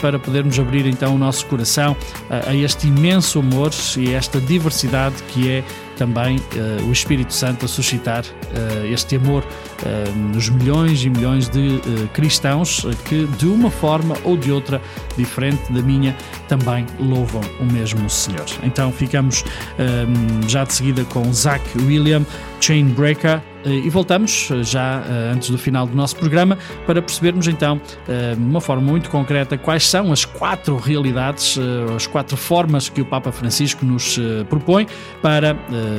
para podermos abrir então o nosso coração uh, a este imenso amor e esta diversidade que é também uh, o Espírito Santo a suscitar uh, este amor uh, nos milhões e milhões de cristãos que, de uma forma ou de outra diferente da minha, também louvam o mesmo Senhor. Então ficamos já de seguida com Zach William, Chainbreaker. E voltamos já antes do final do nosso programa para percebermos então de uma forma muito concreta quais são as quatro realidades, as quatro formas que o Papa Francisco nos propõe para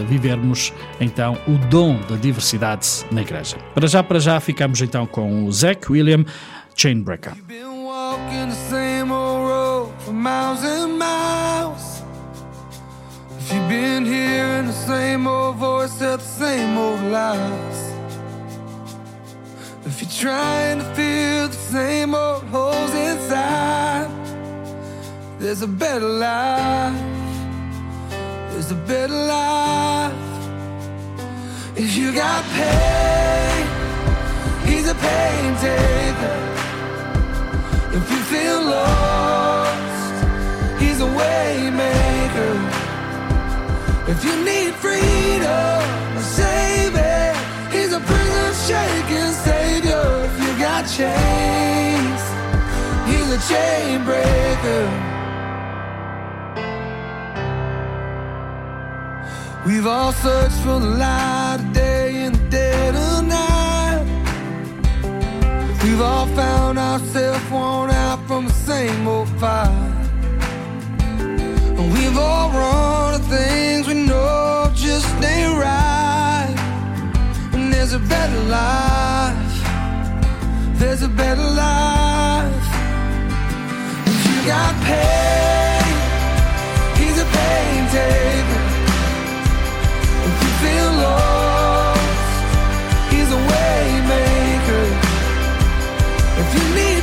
vivermos então o dom da diversidade na igreja. Para já, para já, ficamos então com o Zach William Chainbreaker. You've been the same old voice at the same old lies If you're trying to fill the same old holes inside There's a better life There's a better life. If you got pain, he's a pain taker. If you feel lost, he's a way maker. If you need freedom, a savior, he's a prison shaking got chains, he's a chain breaker. We've all searched for the light of day in the dead of night. We've all found ourselves worn out from the same old fight. And we've all run to things we know just ain't right. And there's a better life. There's a better life. If you got pain, he's a pain taker If you feel lost, he's a way maker. If you need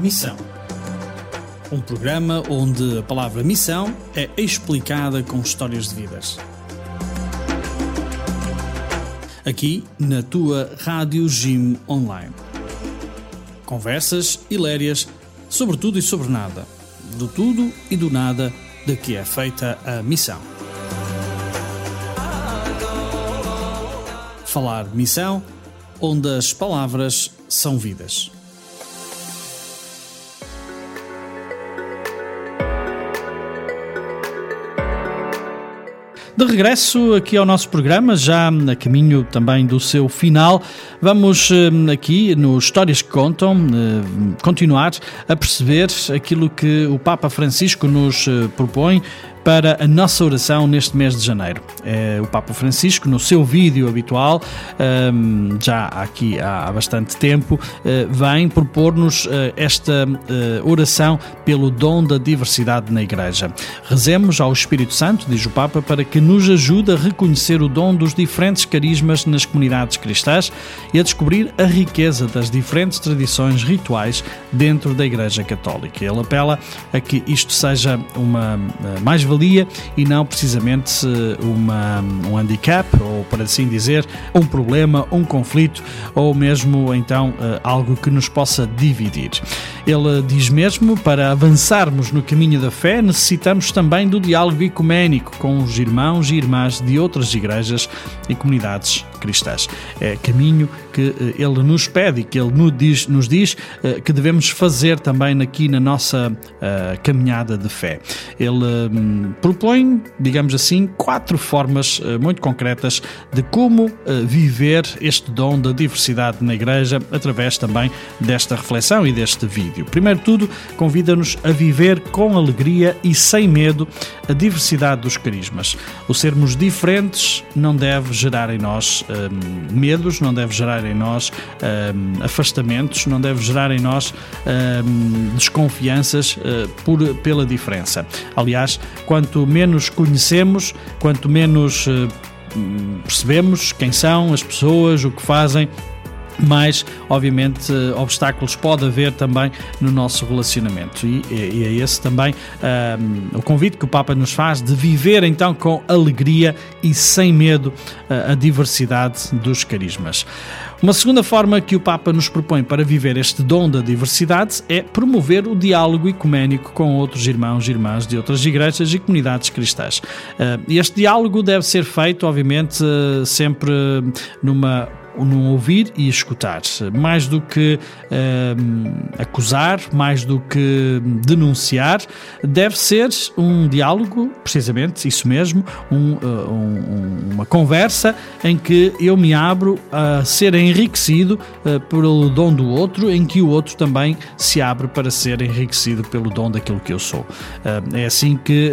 Missão. Um programa onde a palavra missão é explicada com histórias de vidas. Aqui na tua Rádio Jim Online. Conversas hilarias sobre tudo e sobre nada. Do tudo e do nada de que é feita a missão. Falar Missão, onde as palavras são vidas. De regresso aqui ao nosso programa, já a caminho também do seu final, vamos eh, aqui no Histórias que Contam eh, continuar a perceber aquilo que o Papa Francisco nos eh, propõe para a nossa oração neste mês de janeiro. É o Papa Francisco, no seu vídeo habitual, um, já aqui há bastante tempo, uh, vem propor-nos uh, esta uh, oração pelo dom da diversidade na Igreja. Rezemos ao Espírito Santo, diz o Papa, para que nos ajude a reconhecer o dom dos diferentes carismas nas comunidades cristãs e a descobrir a riqueza das diferentes tradições rituais dentro da Igreja Católica. Ele apela a que isto seja uma mais-valia e não precisamente uma, um handicap, ou por assim dizer, um problema, um conflito, ou mesmo então algo que nos possa dividir. Ele diz mesmo, para avançarmos no caminho da fé, necessitamos também do diálogo ecuménico com os irmãos e irmãs de outras igrejas e comunidades cristãs. É caminho que eh, ele nos pede e que ele nos diz, nos diz eh, que devemos fazer também aqui na nossa uh, caminhada de fé. Ele um, propõe, digamos assim, quatro formas uh, muito concretas de como uh, viver este dom da diversidade na Igreja através também desta reflexão e deste vídeo. Primeiro tudo, convida-nos a viver com alegria e sem medo a diversidade dos carismas. O sermos diferentes não deve gerar em nós um, medos, não deve gerar em nós um, afastamentos, não deve gerar em nós um, desconfianças uh, por, pela diferença. Aliás, quanto menos conhecemos, quanto menos uh, percebemos quem são as pessoas, o que fazem, mais, obviamente, obstáculos pode haver também no nosso relacionamento. E, e é esse também um, o convite que o Papa nos faz de viver então com alegria e sem medo a diversidade dos carismas. Uma segunda forma que o Papa nos propõe para viver este dom da diversidade é promover o diálogo ecuménico com outros irmãos e irmãs de outras igrejas e comunidades cristãs. Este diálogo deve ser feito, obviamente, sempre numa num ouvir e escutar. Mais do que uh, acusar, mais do que denunciar, deve ser um diálogo, precisamente isso mesmo, um, uh, um, uma conversa em que eu me abro a ser enriquecido uh, pelo dom do outro, em que o outro também se abre para ser enriquecido pelo dom daquilo que eu sou. é assim que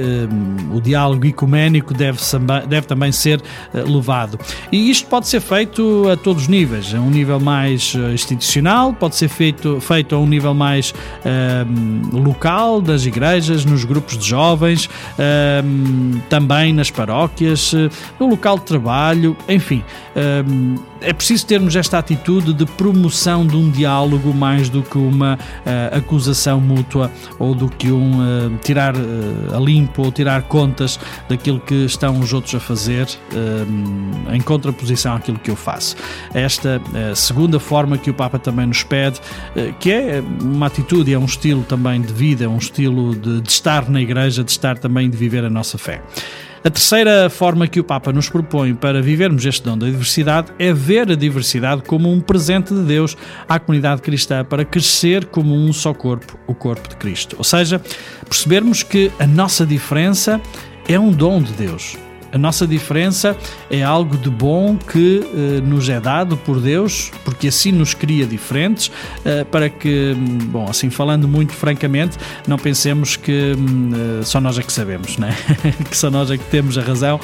o diálogo ecuménico deve, deve também ser levado. E isto pode ser feito a todos os níveis. A um nível mais uh, institucional, pode ser feito, feito a um nível mais uh, local, das igrejas, nos grupos de jovens, uh, também nas paróquias, eh, no local de trabalho, enfim é preciso termos esta atitude de promoção de um diálogo mais do que uma uh, acusação mútua ou do que um uh, tirar uh, a limpo ou tirar contas daquilo que estão os outros a fazer em contraposição àquilo que eu faço. Esta segunda forma que o Papa também nos pede, que é uma atitude, é um estilo também de vida, é um estilo de, de estar na igreja, de estar também de viver a nossa fé. A terceira forma que o Papa nos propõe para vivermos este dom da diversidade é ver a diversidade como um presente de Deus à comunidade cristã para crescer como um só corpo, o corpo de Cristo. Ou seja, percebermos que a nossa diferença é um dom de Deus. A nossa diferença é algo de bom que eh, nos é dado por Deus, porque assim nos cria diferentes, eh, para que, hum, bom, assim falando muito francamente, não pensemos que hum, eh, só nós é que sabemos, né? que só nós é que temos a razão,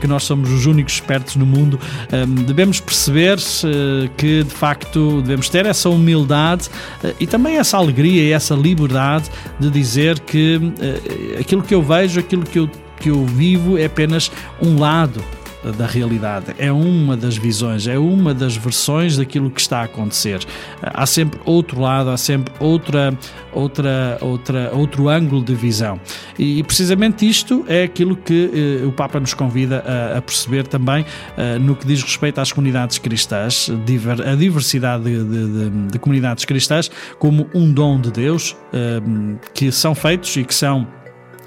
que nós somos os únicos expertos no mundo. Hum, devemos perceber que, de facto, devemos ter essa humildade e também essa alegria e essa liberdade de dizer que aquilo que eu vejo, aquilo que eu que eu vivo é apenas um lado da realidade, é uma das visões, é uma das versões daquilo que está a acontecer. Há sempre outro lado, há sempre outra, outra, outra, outro ângulo de visão. E precisamente isto é aquilo que eh, o Papa nos convida a, a perceber também eh, no que diz respeito às comunidades cristãs, a diversidade de, de, de comunidades cristãs como um dom de Deus eh, que são feitos e que são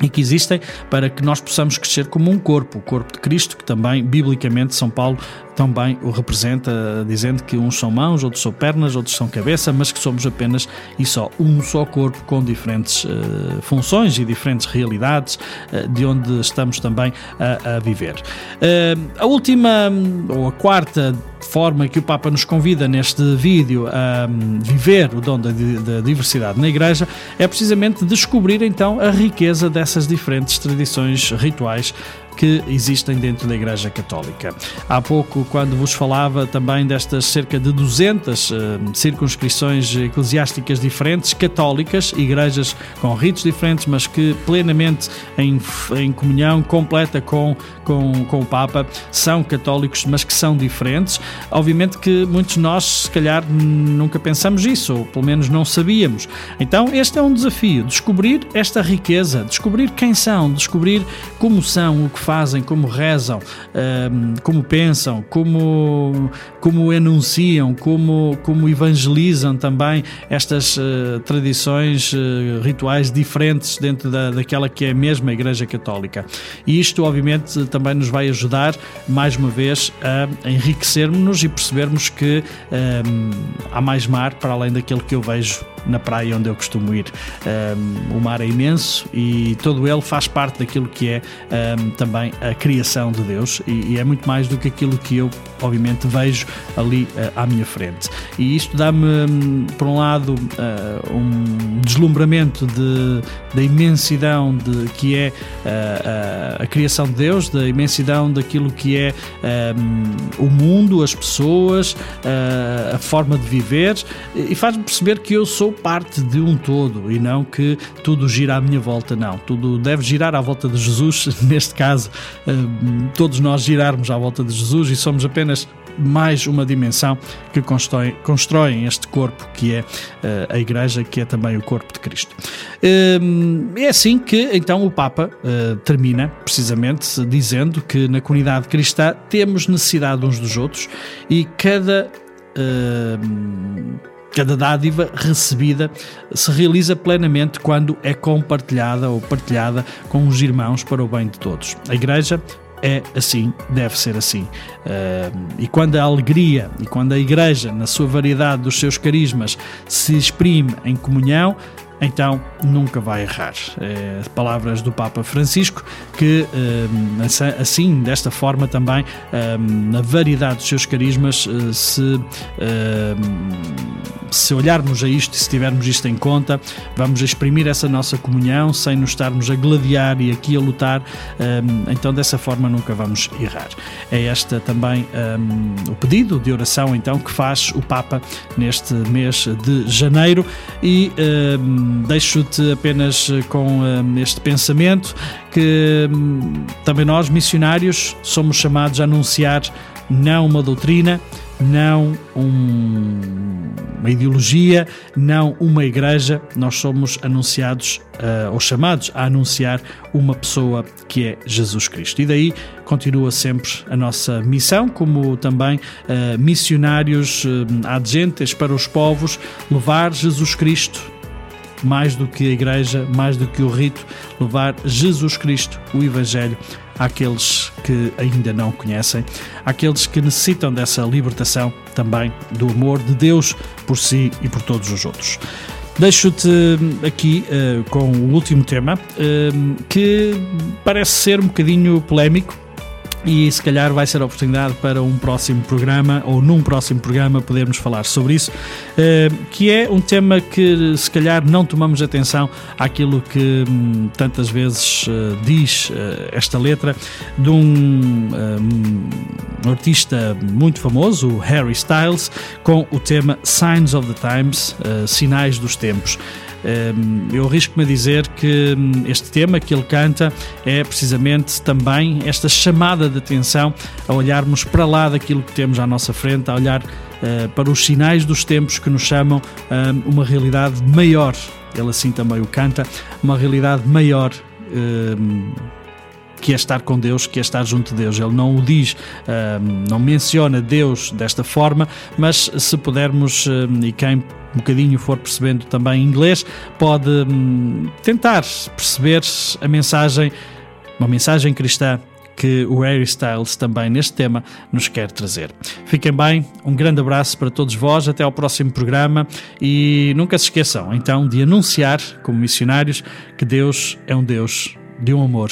e que existem para que nós possamos crescer como um corpo, o corpo de Cristo, que também, biblicamente, São Paulo também o representa, dizendo que uns são mãos, outros são pernas, outros são cabeça, mas que somos apenas e só um só corpo com diferentes uh, funções e diferentes realidades uh, de onde estamos também a, a viver. Uh, a última, ou a quarta forma que o Papa nos convida neste vídeo a um, viver o dom da, da, diversidade na Igreja é precisamente descobrir então a riqueza dessas diferentes tradições rituais que existem dentro da Igreja Católica. Há pouco, quando vos falava também destas cerca de 200 uh, eh, circunscrições eclesiásticas diferentes, católicas, igrejas com ritos diferentes, mas que plenamente em, em comunhão completa com, com, com o Papa, são católicos, mas que são diferentes. Obviamente que muitos de nós, se calhar, nunca pensamos isso, ou pelo menos não sabíamos. Então, este é um desafio: descobrir esta riqueza, descobrir quem são, descobrir como são, o que fazem, como rezam, ehm, como pensam, como, como enunciam, como, como evangelizam também estas uh, tradições uh, rituais diferentes dentro da, daquela que é a mesma Igreja Católica. E isto, obviamente, também nos vai ajudar, mais uma vez, a enriquecermos-nos e percebermos que ehm, há mais mar para além daquele que eu vejo na praia onde eu costumo ir. Um, o mar é imenso e todo ele faz parte daquilo que é um, também a criação de Deus e, e, é muito mais do que aquilo que eu, obviamente, vejo ali uh, à minha frente. E isto dá-me, por um lado, uh, um deslumbramento de, da imensidão de, que é uh, a criação de Deus, da imensidão daquilo que é o mundo, as pessoas, a forma de viver e faz-me perceber que eu sou parte de um todo e não que tudo gira à minha volta, não. Tudo deve girar à volta de Jesus, neste caso, eh, todos nós girarmos à volta de Jesus e somos apenas mais uma dimensão que constrói, constroem este corpo que é uh, a Igreja, que é também o corpo de Cristo. Uh, é assim que então o Papa termina, precisamente, dizendo que na comunidade cristã temos necessidade uns dos outros e cada Cada dádiva recebida se realiza plenamente quando é compartilhada ou partilhada com os irmãos para o bem de todos. A Igreja é assim, deve ser assim. E quando a alegria e quando a Igreja, na sua variedade dos seus carismas, se exprime em comunhão, então nunca vai errar. É, palavras do Papa Francisco, que eh, assim, desta forma também, eh, na variedade dos seus carismas, eh, se, se olharmos a isto e se tivermos isto em conta, vamos exprimir essa nossa comunhão sem nos estarmos a gladiar e aqui a lutar, então dessa forma nunca vamos errar. É esta também o pedido de oração então que faz o Papa neste mês de janeiro e deixo-te apenas eh, com um, este pensamento que um, também nós, missionários, somos chamados a anunciar não uma doutrina, não um, uma ideologia, não uma igreja, nós somos anunciados uh, ou chamados a anunciar uma pessoa que é Jesus Cristo. E daí continua sempre a nossa missão, como também uh, missionários uh, para os povos, levar Jesus Cristo mais do que a Igreja, mais do que o rito, levar Jesus Cristo, o Evangelho, àqueles que ainda não conhecem, àqueles que necessitam dessa libertação também do amor de Deus por si e por todos os outros. Deixo-te aqui uh, com o último tema, uh, que parece ser um bocadinho polémico, e se calhar vai ser a oportunidade para um próximo programa ou num próximo programa podermos falar sobre isso, eh, que é um tema que se calhar não tomamos atenção àquilo que hum, tantas vezes eh, diz eh, esta letra de um, um artista muito famoso, o Harry Styles, com o tema Signs of the Times, Sinais dos Tempos. Eu arrisco-me a dizer que hum, este tema que ele canta é precisamente também esta chamada de atenção a olharmos para lá daquilo que temos à nossa frente, a olhar uh, para os sinais dos tempos que nos chamam a hum, uma realidade maior. Ele assim também o canta, uma realidade maior que é estar com Deus, que é estar junto de Deus. Ele não o diz, ah, não menciona Deus desta forma, mas se pudermos, ah, e quem um bocadinho for percebendo também inglês, pode hum, tentar perceber a mensagem, uma mensagem cristã que o Harry Styles também neste tema nos quer trazer. Fiquem bem, um grande abraço para todos vós, até ao próximo programa e nunca se esqueçam então de anunciar, como missionários, que Deus é um Deus de um amor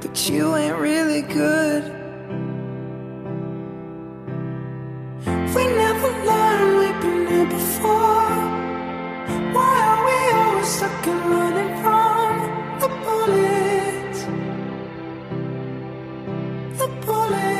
but you ain't really good. We never learned we've been here before. Why are we always stuck and running from the bullets? The bullets.